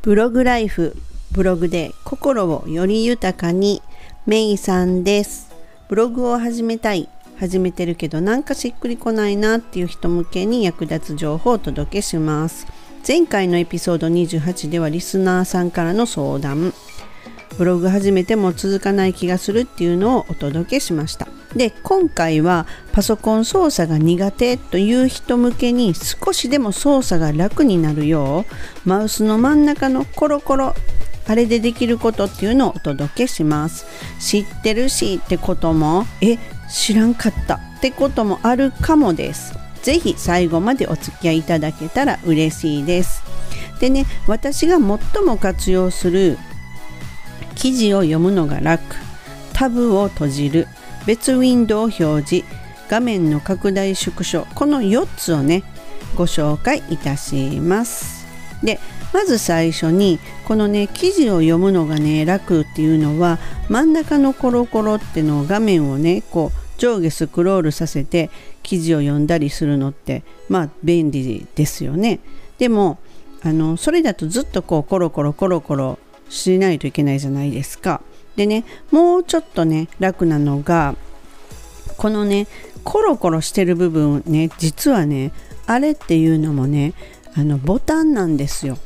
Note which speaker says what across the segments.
Speaker 1: ブログライフブログで心をより豊かにメイさんです。ブログを始めたい。始めてるけどなんかしっくりこないなっていう人向けに役立つ情報をお届けします。前回のエピソード28ではリスナーさんからの相談。ブログ始めても続かない気がするっていうのをお届けしました。で今回はパソコン操作が苦手という人向けに少しでも操作が楽になるようマウスの真ん中のコロコロあれでできることっていうのをお届けします。知ってるしってこともえ知らんかったってこともあるかもです。ぜひ最後までお付き合いいただけたら嬉しいです。でね私が最も活用する記事を読むのが楽。タブを閉じる。別ウィンドウ表示画面の拡大縮小この4つをねご紹介いたしますでまず最初にこのね記事を読むのがね楽っていうのは真ん中のコロコロってのを画面をねこう上下スクロールさせて記事を読んだりするのってまあ便利ですよねでもあのそれだとずっとこうコロコロコロコロしないといけないじゃないですか。でねもうちょっとね楽なのがこのねコロコロしてる部分ね実はねあれっていうのもねあのボタンなんですよ。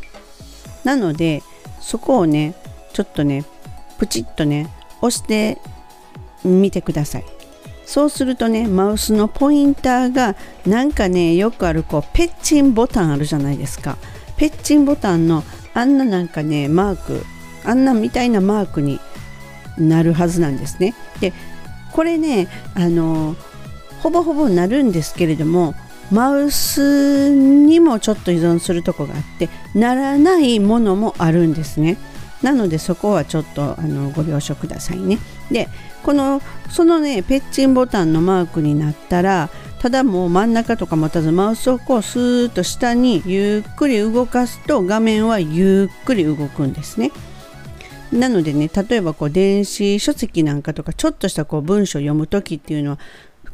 Speaker 1: なのでそこをねちょっとねプチッとね押してみてください。そうするとねマウスのポインターがなんかねよくあるこうペッチンボタンあるじゃないですか。ペッチンボタンのあんななんかねマークあんなみたいなマークになるはずなんですね。でこれねあのほぼほぼなるんですけれどもマウスにもちょっと依存するとこがあってならないものもあるんですね。なのでそこはちょっとあのご了承くださいね。でこのそのねペッチンボタンのマークになったらただもう真ん中とか持たずマウスをこうスーッと下にゆっくり動かすと画面はゆっくり動くんですね。なのでね例えばこう電子書籍なんかとかちょっとしたこう文章を読む時っていうのは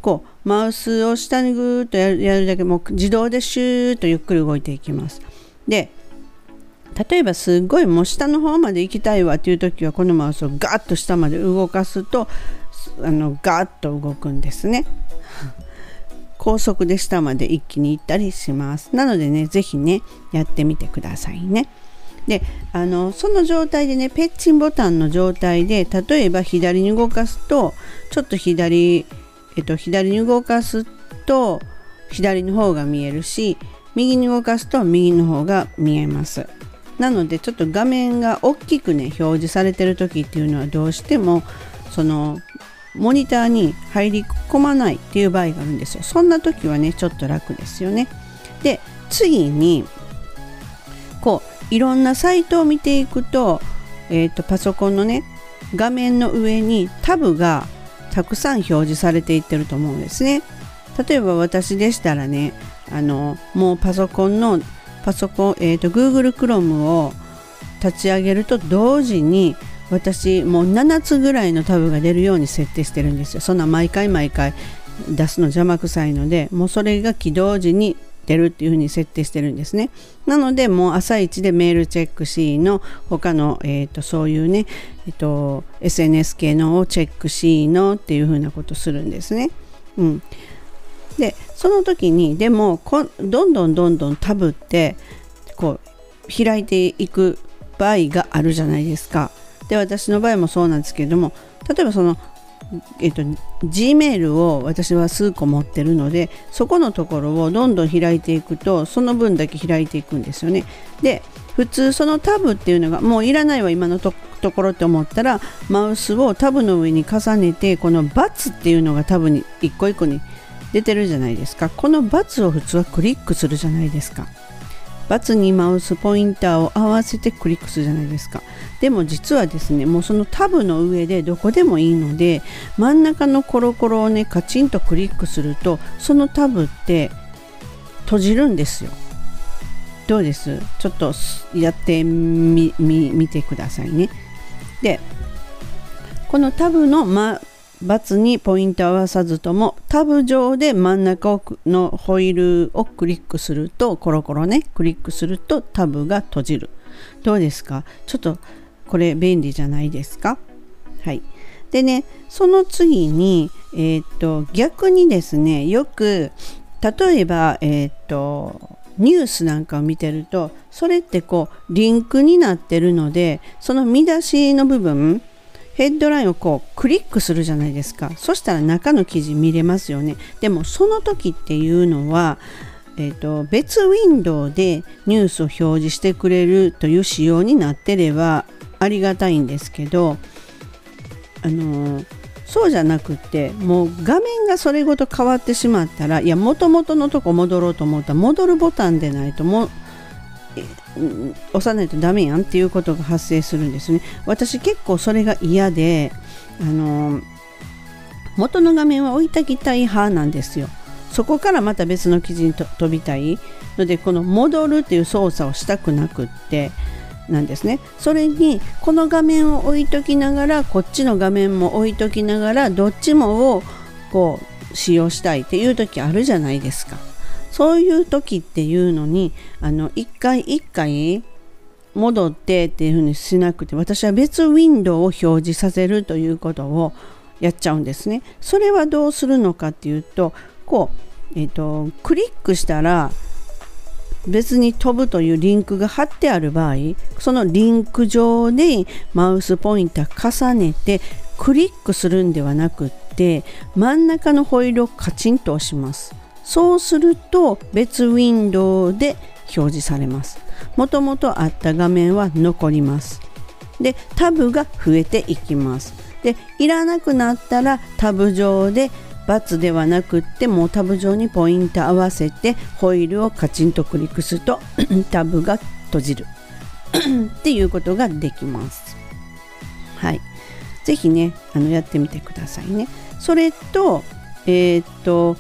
Speaker 1: こうマウスを下にぐーっとやるだけもう自動でシューッとゆっくり動いていきます。で例えばすっごいもう下の方まで行きたいわっていう時はこのマウスをガッと下まで動かすとあのガッと動くんですね。高速で下まで一気に行ったりしますなのでね是非ねやってみてくださいねであのその状態でねペッチンボタンの状態で例えば左に動かすとちょっと左えっと左に動かすと左の方が見えるし右に動かすと右の方が見えます。なのでちょっと画面が大きくね表示されてる時っていうのはどうしてもそのモニターに入り込まないっていう場合があるんですよ。そんな時はねちょっと楽ですよね。で次にこういろんなサイトを見ていくと,、えーと、パソコンのね画面の上にタブがたくさん表示されていってると思うんですね。例えば私でしたらねあのもうパソコンのパソコン、えーと、と Google Chrome を立ち上げると同時に私もう7つぐらいのタブが出るように設定してるんですよ。そんな毎回毎回出すの邪魔くさいのでもうそれが起動時に出るっていう風に設定してるんですね。なのでもう朝一でメールチェックしの他の、えーと、そういうね、えーと、SNS 系のをチェックしのっていう風なことするんですね。うん。でその時にでもこどんどんどんどんタブってこう開いていく場合があるじゃないですか。で私の場合もそうなんですけれども例えばそのえっと、Gmail を私は数個持ってるのでそこのところをどんどん開いていくとその分だけ開いていくんですよね。で普通そのタブっていうのがもういらないわ今のところって思ったらマウスをタブの上に重ねてこの×っていうのがタブに一個一個に出てるじゃないですか。この×を普通はクリックするじゃないですか。にマウスポインターを合わせてクリックするじゃないですか。でも実はですねもうそのタブの上でどこでもいいので真ん中のコロコロをねカチンとクリックするとそのタブって閉じるんですよ。どうです？ちょっとやってみてくださいね。でこのタブの、ま、バツにポイント合わさずともタブ上で真ん中のホイールをクリックするとコロコロねクリックするとタブが閉じる。どうですか？ちょっとこれ便利じゃないですか？はい。でねその次に、えー、っと逆にですねよく例えば、えー、っとニュースなんかを見てるとそれってこうリンクになってるのでその見出しの部分ヘッドラインをこうクリックするじゃないですか。そしたら中の記事見れますよね。でもその時っていうのは、えーと、別ウィンドウでニュースを表示してくれるという仕様になってればありがたいんですけどあのー、そうじゃなくてもう画面がそれごと変わってしまったらいやもともとのとこ戻ろうと思ったら戻るボタンでないとも押さないとダメやんっていうことが発生するんですね。私結構それが嫌であの元の画面は置いてきたい派なんですよ。そこからまた別の記事に飛びたいのでこの戻るっていう操作をしたくなくってなんですね。それにこの画面を置いときながらこっちの画面も置いときながらどっちもをこう使用したいっていう時あるじゃないですか。そういう時っていうのにあの一回一回戻ってっていうふうにしなくて私は別ウィンドウを表示させるということをやっちゃうんですね。それはどうするのかっていうとこう、えーと、クリックしたら別に飛ぶというリンクが貼ってある場合そのリンク上でマウスポインター重ねてクリックするんではなくって真ん中のホイールをカチンと押します。そうすると別ウィンドウで表示されます。もともとあった画面は残ります。でタブが増えていきます。でいらなくなったらタブ上で×ではなくってもうタブ上にポイント合わせてホイールをカチンとクリックすると タブが閉じる。っていうことができます。はい。是非ねあのやってみてくださいね。それとえー、っと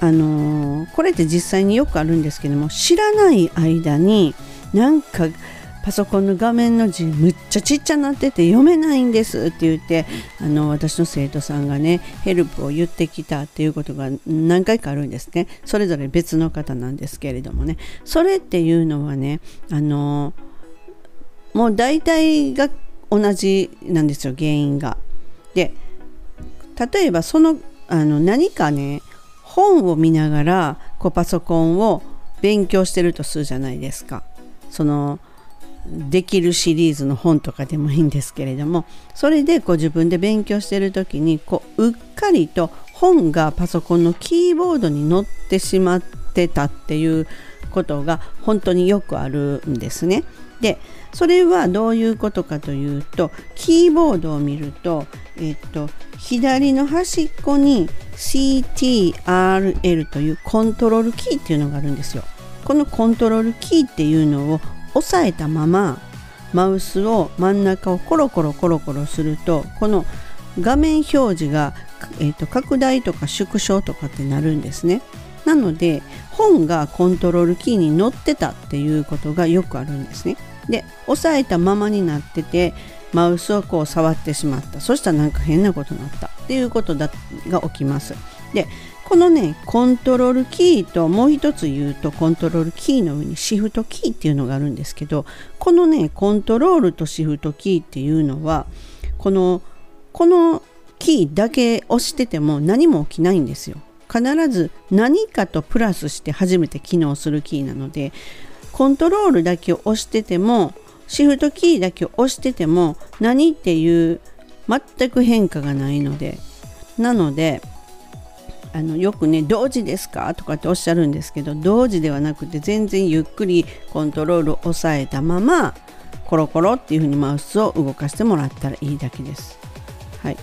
Speaker 1: あのー、これって実際によくあるんですけども知らない間になんかパソコンの画面の字むっちゃちっちゃなってて読めないんですって言ってあの私の生徒さんがねヘルプを言ってきたっていうことが何回かあるんですねそれぞれ別の方なんですけれどもねそれっていうのはねあのもう大体が同じなんですよ原因が。で例えばそのあの何かね本を見ながらこうパソコンを勉強してるとするじゃないですか。そのできるシリーズの本とかでもいいんですけれどもそれでこう自分で勉強してる時にこううっかりと本がパソコンのキーボードに載ってしまってたっていうことが本当によくあるんですね。でそれはどういうことかというとキーボードを見ると、えっと、左の端っこに CTRL というコントロールキーっていうのがあるんですよ。このコントロールキーっていうのを押さえたままマウスを真ん中をコロコロコロコロするとこの画面表示が、えーと、拡大とか縮小とかってなるんですね。なので本がコントロールキーに載ってたっていうことがよくあるんですね。で押さえたままになっててマウスをこう触ってしまった。そしたらなんか変なことになった。っていうことだが起きます。でこのねコントロールキーともう一つ言うとコントロールキーの上にシフトキーっていうのがあるんですけどこのねコントロールとシフトキーっていうのはこのこのキーだけ押してても何も起きないんですよ。必ず何かとプラスして初めて機能するキーなのでコントロールだけを押しててもシフトキーだけを押してても何っていう全く変化がないので。なのであのよくね同時ですか？とかっておっしゃるんですけど同時ではなくて全然ゆっくりコントロールを押さえたままコロコロっていう風にマウスを動かしてもらったらいいだけです。はい、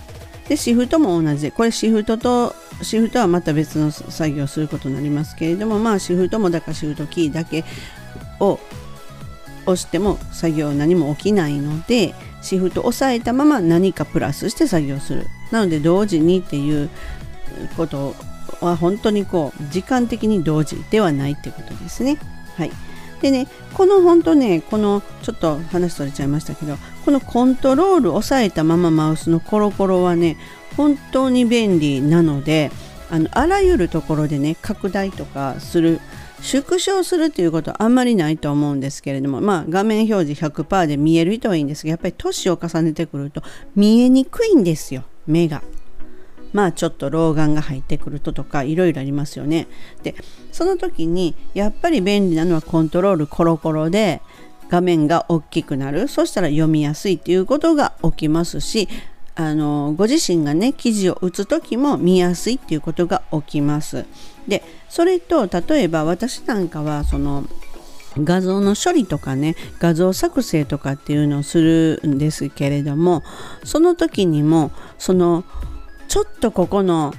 Speaker 1: でシフトも同じ。でこれシフトとシフトはまた別の作業をすることになりますけれどもまあシフトもだからシフトキーだけを押しても作業何も起きないのでシフト押さえたまま何かプラスして作業する。なので同時にっていうことは本当にこう時間的に同時ではないってことですね。はい。でねこの本当ねこのちょっと話それちゃいましたけどこのコントロール押さえたままマウスのコロコロはね本当に便利なのであのあらゆるところでね拡大とかする縮小するっていうことはあんまりないと思うんですけれどもまあ画面表示100%で見える人はいいんですがやっぱり年を重ねてくると見えにくいんですよ目が。まあちょっと老眼が入ってくるととかいろいろありますよね。でその時にやっぱり便利なのはコントロールコロコロで画面が大きくなるそしたら読みやすいっていうことが起きますしあのご自身がね記事を打つ時も見やすいっていうことが起きます。でそれと例えば私なんかはその画像の処理とかね画像作成とかっていうのをするんですけれどもその時にもそのちょっとここの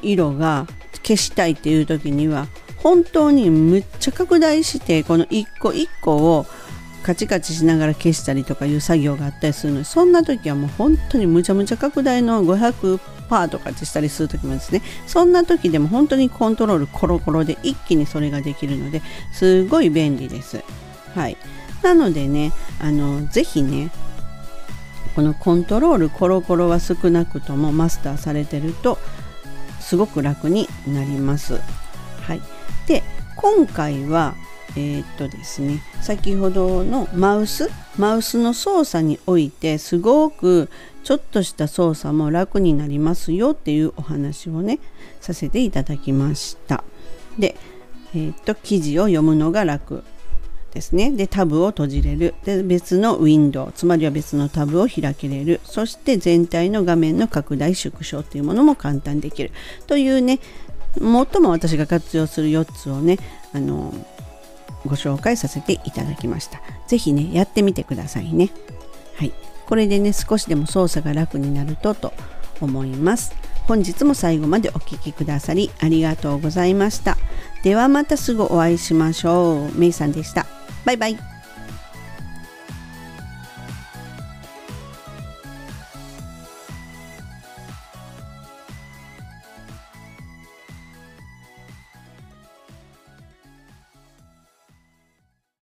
Speaker 1: 色が消したいっていう時には本当にむっちゃ拡大してこの一個一個をカチカチしながら消したりとかいう作業があったりするのでそんな時はもう本当にむちゃむちゃ拡大の500パーとかってしたりする時もですね。そんな時でも本当にコントロールコロコロで一気にそれができるのですごい便利です。はい。なのでねあのぜひねこのコントロールコロコロは少なくともマスターされてるとすごく楽になります。はい、で今回はえー、っとですね先ほどのマウスマウスの操作においてすごくちょっとした操作も楽になりますよっていうお話をねさせていただきました。で、えー、っと記事を読むのが楽ですね。で、タブを閉じれる。で、別のウィンドウ、つまりは別のタブを開けれる。そして全体の画面の拡大縮小というものも簡単できる。というね、最も私が活用する4つをね、あの、ご紹介させていただきました。是非ね、やってみてくださいね。はい。これでね、少しでも操作が楽になるとと思います。本日も最後までお聴きくださりありがとうございました。ではまたすぐお会いしましょう。めいさんでした。バイバイ。